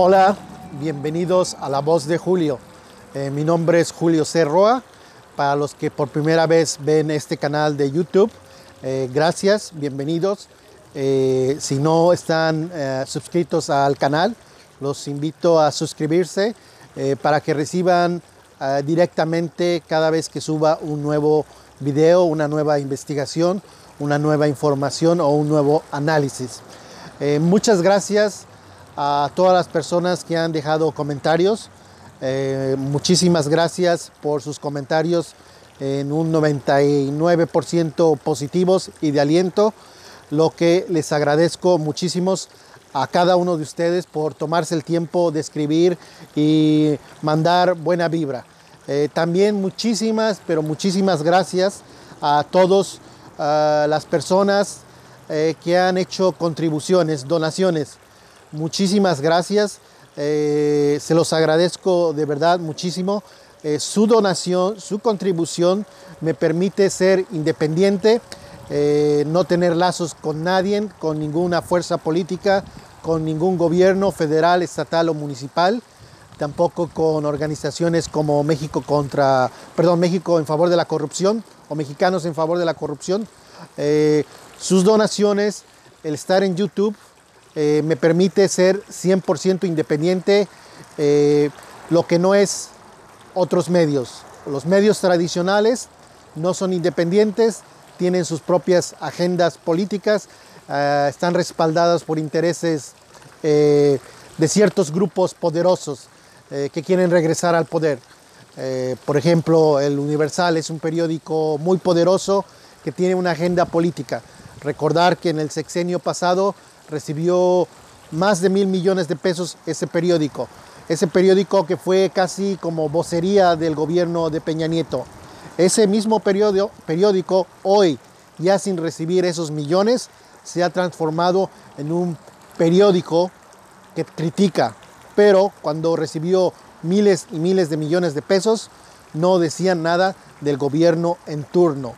Hola, bienvenidos a La Voz de Julio. Eh, mi nombre es Julio Cerroa. Para los que por primera vez ven este canal de YouTube, eh, gracias, bienvenidos. Eh, si no están suscritos al canal, los invito a suscribirse para que reciban directamente cada vez que suba un nuevo video, una nueva investigación, una nueva información o un nuevo análisis. muchas gracias a todas las personas que han dejado comentarios. Eh, muchísimas gracias por sus comentarios en un 99% positivos y de aliento, lo que les agradezco muchísimos a cada uno de ustedes por tomarse el tiempo de escribir y mandar buena vibra. Eh, también muchísimas, pero muchísimas gracias a todas las personas eh, que han hecho contribuciones, donaciones. Muchísimas gracias. Eh, se los agradezco de verdad muchísimo. Eh, su donación, su contribución me permite ser independiente, eh, no tener lazos con nadie, con ninguna fuerza política, con ningún gobierno federal, estatal o municipal, tampoco con organizaciones como México contra, perdón, México en favor de la corrupción o Mexicanos en favor de la corrupción. sus donaciones, el estar en YouTube, eh, me permite ser 100% independiente, eh, lo que no es otros medios. Los medios tradicionales no son independientes, tienen sus propias agendas políticas, eh, están respaldadas por intereses de ciertos grupos poderosos que quieren regresar al poder. por ejemplo, el Universal es un periódico muy poderoso que tiene una agenda política. Recordar que en el sexenio pasado recibió más de mil millones de pesos ese periódico. Ese periódico que fue casi como vocería del gobierno de Peña Nieto. Ese mismo periódico, periódico hoy, ya sin recibir esos millones, se ha transformado en un periódico que critica. Pero cuando recibió miles y miles de millones de pesos, no decían nada del gobierno en turno.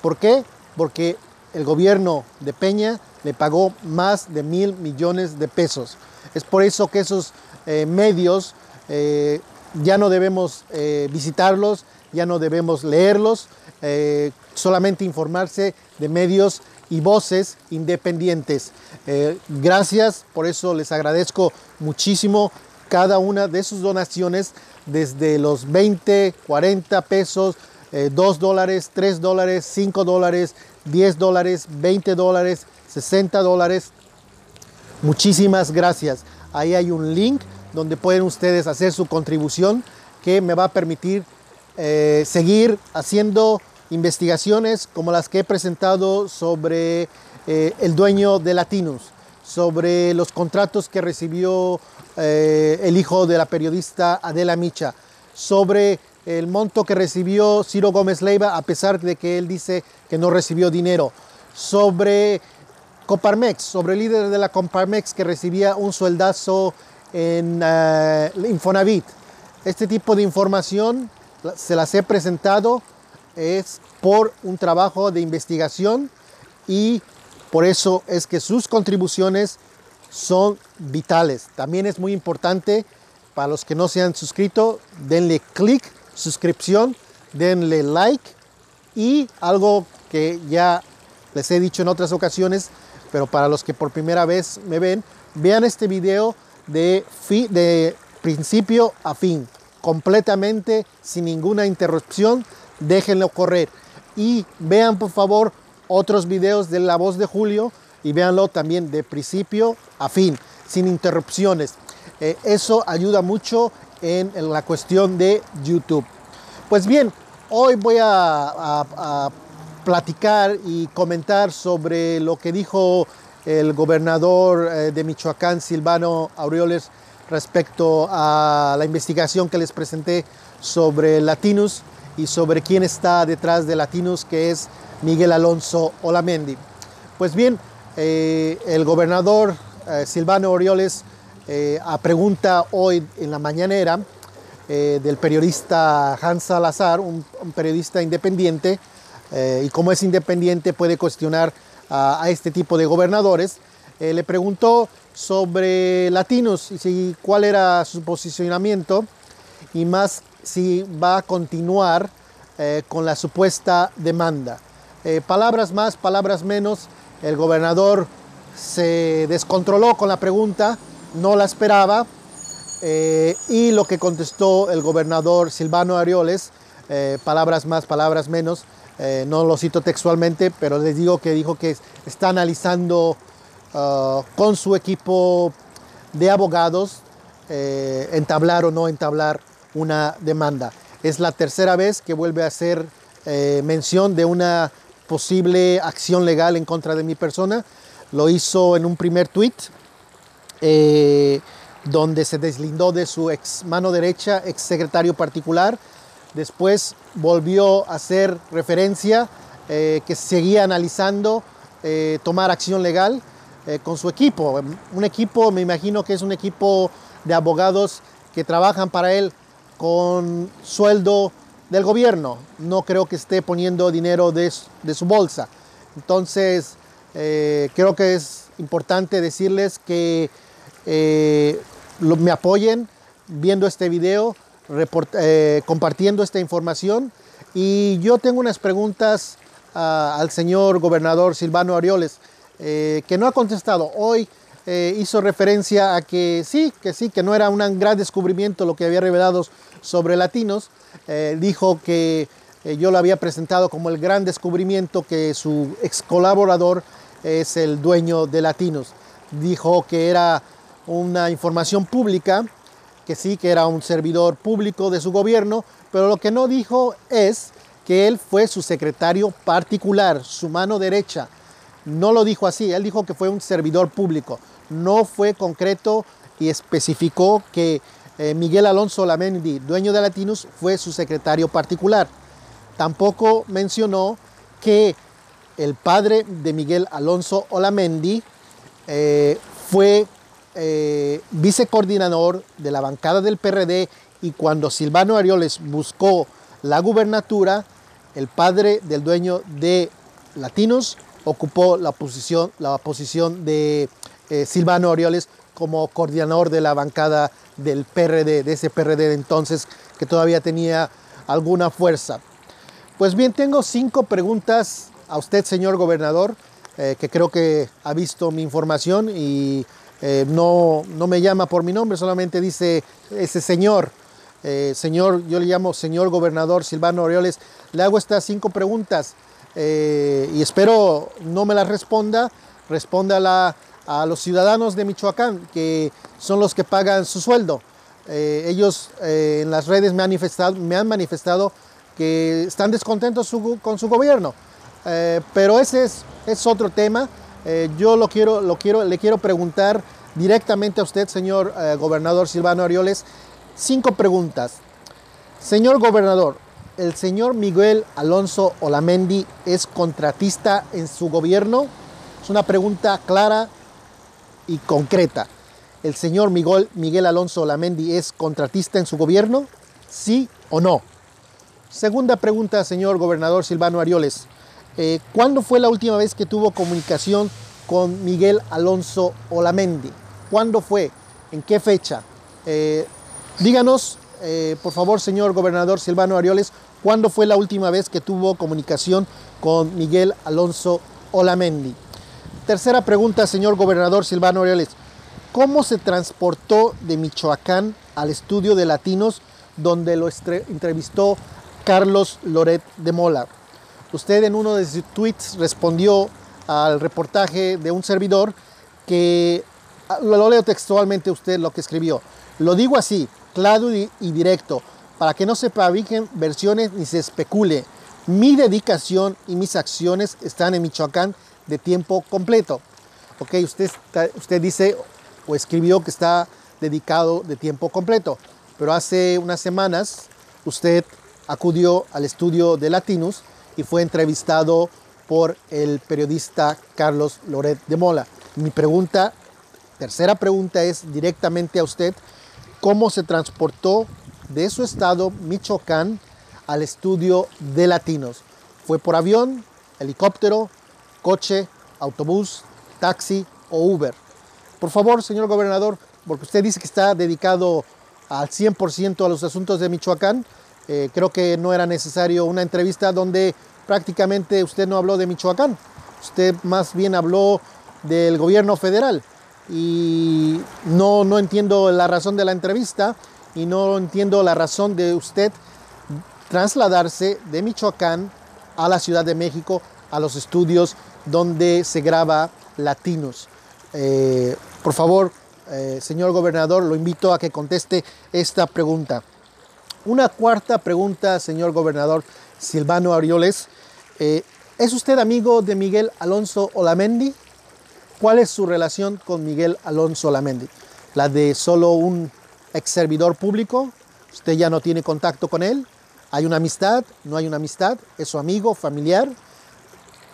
¿Por qué? Porque el gobierno de Peña le pagó más de mil millones de pesos. Es por eso que esos eh, medios eh, ya no debemos eh, visitarlos, ya no debemos leerlos, solamente informarse de medios y voces independientes. gracias, por eso les agradezco muchísimo cada una de sus donaciones, desde los 20, 40 pesos, 2 dólares, 3 dólares, 5 dólares, 10 dólares, 20 dólares, 60 dólares. Muchísimas gracias. Ahí hay un link donde pueden ustedes hacer su contribución que me va a permitir eh, seguir haciendo investigaciones como las que he presentado sobre eh, el dueño de Latinus, sobre los contratos que recibió eh, el hijo de la periodista Adela Micha, sobre el monto que recibió Ciro Gómez Leiva a pesar de que él dice que no recibió dinero, sobre Coparmex, sobre el líder de la Coparmex que recibía un sueldazo en eh, Infonavit. Este tipo de información se las he presentado, es por un trabajo de investigación y por eso es que sus contribuciones son vitales. También es muy importante para los que no se han suscrito, denle clic, suscripción, denle like y algo que ya les he dicho en otras ocasiones, pero para los que por primera vez me ven, vean este video de, principio a fin, completamente sin ninguna interrupción, déjenlo correr. Y vean por favor otros videos de La Voz de Julio y véanlo también de principio a fin, sin interrupciones. Eh, eso ayuda mucho en, la cuestión de YouTube. Pues bien, hoy voy a platicar y comentar sobre lo que dijo el gobernador eh, de Michoacán, Silvano Aureoles, respecto a la investigación que les presenté sobre Latinus y sobre quién está detrás de Latinus, que es Miguel Alonso Olamendi. Pues bien, eh, el gobernador eh, Silvano Aureoles, a pregunta hoy en la mañanera del periodista Hans Salazar, un periodista independiente, eh, y como es independiente puede cuestionar a, este tipo de gobernadores, eh, le preguntó sobre latinos y si, cuál era su posicionamiento y más si va a continuar eh, con la supuesta demanda. Palabras más, palabras menos, el gobernador se descontroló con la pregunta, no la esperaba, y lo que contestó el gobernador Silvano Arioles, palabras más, palabras menos, no lo cito textualmente, pero les digo que dijo que está analizando uh, con su equipo de abogados entablar o no entablar una demanda. Es la tercera vez que vuelve a hacer mención de una posible acción legal en contra de mi persona. Lo hizo en un primer tweet eh, donde se deslindó de su ex mano derecha, ex secretario particular. Después volvió a hacer referencia eh, que seguía analizando eh, tomar acción legal con su equipo. Un equipo, me imagino que es un equipo de abogados que trabajan para él con sueldo del gobierno. No creo que esté poniendo dinero de, su bolsa. Entonces, eh, creo que es importante decirles que eh, me apoyen viendo este video, eh, compartiendo esta información. Y yo tengo unas preguntas ah, al señor gobernador Silvano Arioles, que no ha contestado. Hoy hizo referencia a que sí, que sí, que no era un gran descubrimiento lo que había revelado sobre latinos, eh, dijo que eh, yo lo había presentado como el gran descubrimiento que su ex colaborador es el dueño de Latinos. Dijo que era una información pública, que sí, que era un servidor público de su gobierno, pero lo que no dijo es que él fue su secretario particular, su mano derecha. No lo dijo así, él dijo que fue un servidor público. No fue concreto y especificó que eh, Miguel Alonso Lamendi, dueño de Latinus, fue su secretario particular. Tampoco mencionó que el padre de Miguel Alonso Olamendi eh, fue eh, vicecoordinador de la bancada del PRD y cuando Silvano Arioles buscó la gubernatura, el padre del dueño de Latinos ocupó la posición, la posición de Silvano Arioles como coordinador de la bancada del PRD, de ese PRD de entonces que todavía tenía alguna fuerza. Pues bien, tengo cinco preguntas a usted, señor gobernador, eh, que creo que ha visto mi información y eh, no, no, me llama por mi nombre, solamente dice ese señor. Eh, señor, yo le llamo señor gobernador Silvano Orioles. Le hago estas cinco preguntas y espero no me las responda, respóndala a los ciudadanos de Michoacán, que son los que pagan su sueldo. Eh, ellos eh, en las redes me han, manifestado, me han manifestado que están descontentos con su gobierno. Eh, pero ese es, es otro tema. Yo lo quiero, lo quiero, le quiero preguntar directamente a usted, señor gobernador Silvano Arioles, cinco preguntas. Señor gobernador, ¿el señor Miguel Alonso Olamendi es contratista en su gobierno? Es una pregunta clara, y concreta. ¿El señor Miguel, Miguel Alonso Lamendi es contratista en su gobierno? ¿Sí o no? Segunda pregunta, señor gobernador Silvano Arioles. Eh, ¿Cuándo fue la última vez que tuvo comunicación con Miguel Alonso Olamendi? ¿Cuándo fue? ¿En qué fecha? Eh, díganos, eh, por favor, señor gobernador Silvano Arioles, ¿cuándo fue la última vez que tuvo comunicación con Miguel Alonso Olamendi? Tercera pregunta, señor gobernador Silvano Aureoles. ¿Cómo se transportó de Michoacán al estudio de latinos donde lo entrevistó Carlos Loret de Mola? Usted en uno de sus tweets respondió al reportaje de un servidor que, ah, lo leo textualmente usted lo que escribió. Lo digo así, claro y, directo, para que no se fabriquen versiones ni se especule. Mi dedicación y mis acciones están en Michoacán de tiempo completo. Ok, usted, usted dice o escribió que está dedicado de tiempo completo, pero hace unas semanas usted acudió al estudio de Latinus y fue entrevistado por el periodista Carlos Loret de Mola. Mi pregunta, tercera pregunta es directamente a usted, ¿cómo se transportó de su estado, Michoacán, al estudio de Latinos? ¿Fue por avión, helicóptero, coche, autobús, taxi o Uber. por favor, señor gobernador, porque usted dice que está dedicado al 100% a los asuntos de Michoacán, eh, creo que no era necesario una entrevista donde prácticamente usted no habló de Michoacán, usted más bien habló del gobierno federal y no, no entiendo la razón de la entrevista y no entiendo la razón de usted trasladarse de Michoacán a la Ciudad de México, a los estudios donde se graba Latinos. Eh, por favor, eh, señor gobernador, lo invito a que conteste esta pregunta. Una cuarta pregunta, señor gobernador Silvano Arioles. Eh, ¿Es usted amigo de Miguel Alonso Olamendi? ¿Cuál es su relación con Miguel Alonso Olamendi? ¿La de solo un ex servidor público? ¿Usted ya no tiene contacto con él? ¿Hay una amistad? ¿No hay una amistad? ¿Es su amigo, familiar?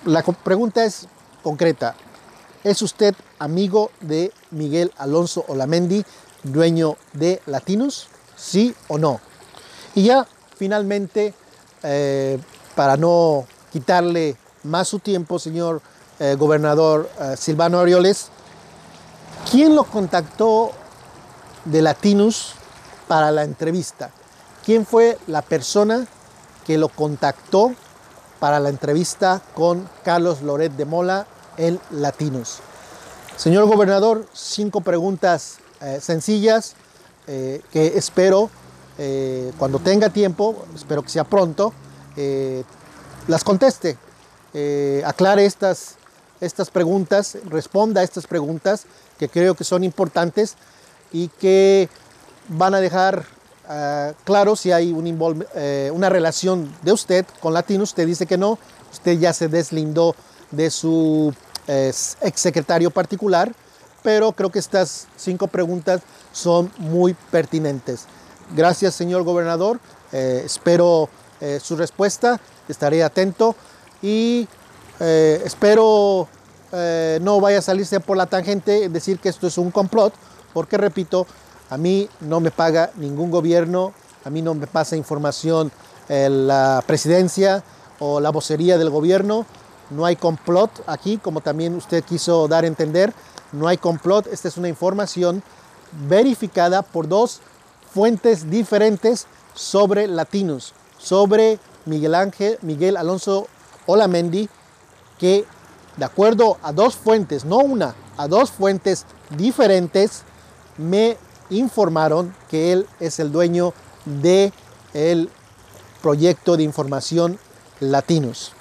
La pregunta es concreta. ¿Es usted amigo de Miguel Alonso Olamendi, dueño de Latinos? ¿Sí o no? Y ya finalmente, eh, para no quitarle más su tiempo, señor eh, gobernador eh, Silvano Arioles, ¿quién lo contactó de Latinos para la entrevista? ¿Quién fue la persona que lo contactó para la entrevista con Carlos Loret de Mola en Latinos? Señor gobernador, cinco preguntas sencillas que espero eh, cuando tenga tiempo, espero que sea pronto, las conteste, aclare estas, estas preguntas, responda a estas preguntas que creo que son importantes y que van a dejar claro si hay un una relación de usted con Latinos. Usted dice que no, usted ya se deslindó de su es exsecretario particular, pero creo que estas cinco preguntas son muy pertinentes. Gracias, señor gobernador. Eh, espero eh, su respuesta, estaré atento y eh, espero no vaya a salirse por la tangente decir que esto es un complot, porque repito, a mí no me paga ningún gobierno, a mí no me pasa información la presidencia o la vocería del gobierno, no hay complot aquí, como también usted quiso dar a entender. No hay complot. Esta es una información verificada por dos fuentes diferentes sobre latinos, sobre Miguel Ángel, Miguel Alonso Olamendi, que de acuerdo a dos fuentes, no una, a dos fuentes diferentes, me informaron que él es el dueño de el proyecto de información Latinos.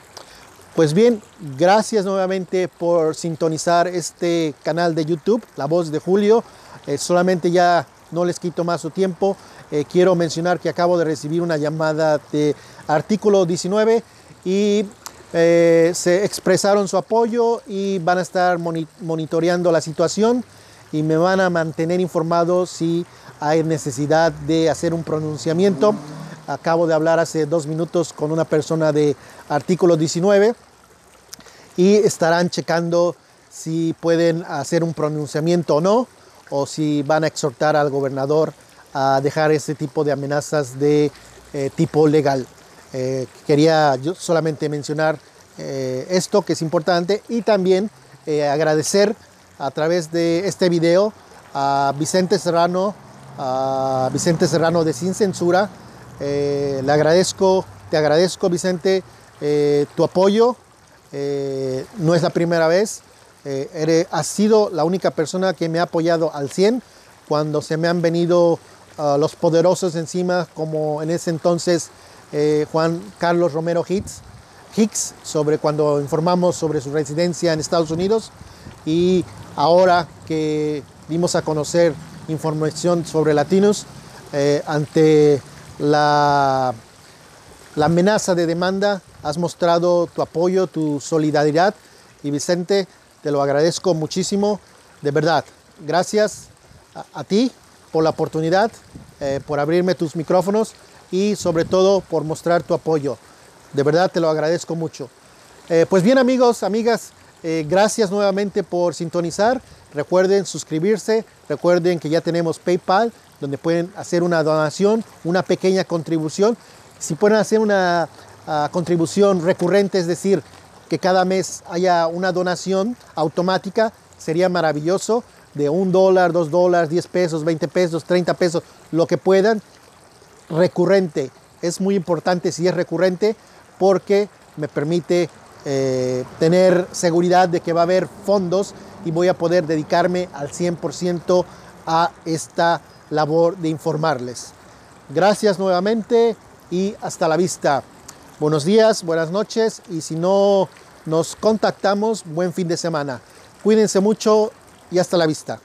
Pues bien, gracias nuevamente por sintonizar este canal de YouTube, La Voz de Julio. Eh, solamente ya no les quito más su tiempo. Eh, quiero mencionar que acabo de recibir una llamada de artículo 19 y eh, se expresaron su apoyo y van a estar monitoreando la situación y me van a mantener informado si hay necesidad de hacer un pronunciamiento. Acabo de hablar hace dos minutos con una persona de artículo 19 y estarán checando si pueden hacer un pronunciamiento o no, o si van a exhortar al gobernador a dejar ese tipo de amenazas de eh, tipo legal. Eh, quería solamente mencionar eh, esto que es importante y también agradecer a través de este video a Vicente Serrano, a Vicente Serrano de Sin Censura. le agradezco, te agradezco Vicente tu apoyo, no es la primera vez. Eh, has sido la única persona que me ha apoyado al 100 cuando se me han venido ah, los poderosos encima, como en ese entonces eh, Juan Carlos Romero Hicks, sobre cuando informamos sobre su residencia en Estados Unidos. Y ahora que dimos a conocer información sobre latinos, ante la, la amenaza de demanda has mostrado tu apoyo, tu solidaridad y Vicente, te lo agradezco muchísimo, de verdad. Gracias a, ti por la oportunidad, eh, por abrirme tus micrófonos y sobre todo por mostrar tu apoyo. De verdad te lo agradezco mucho. Eh, pues bien amigos, amigas, eh, gracias nuevamente por sintonizar. Recuerden suscribirse, recuerden que ya tenemos PayPal, donde pueden hacer una donación, una pequeña contribución. Si pueden hacer una contribución recurrente, es decir, que cada mes haya una donación automática, sería maravilloso. de un dólar, dos dólares, 10 pesos, 20 pesos, 30 pesos, lo que puedan, recurrente. Es muy importante si es recurrente porque me permite eh, tener seguridad de que va a haber fondos y voy a poder dedicarme al 100% a esta labor de informarles. Gracias nuevamente y hasta la vista. Buenos días, buenas noches y si no nos contactamos, buen fin de semana. Cuídense mucho y hasta la vista.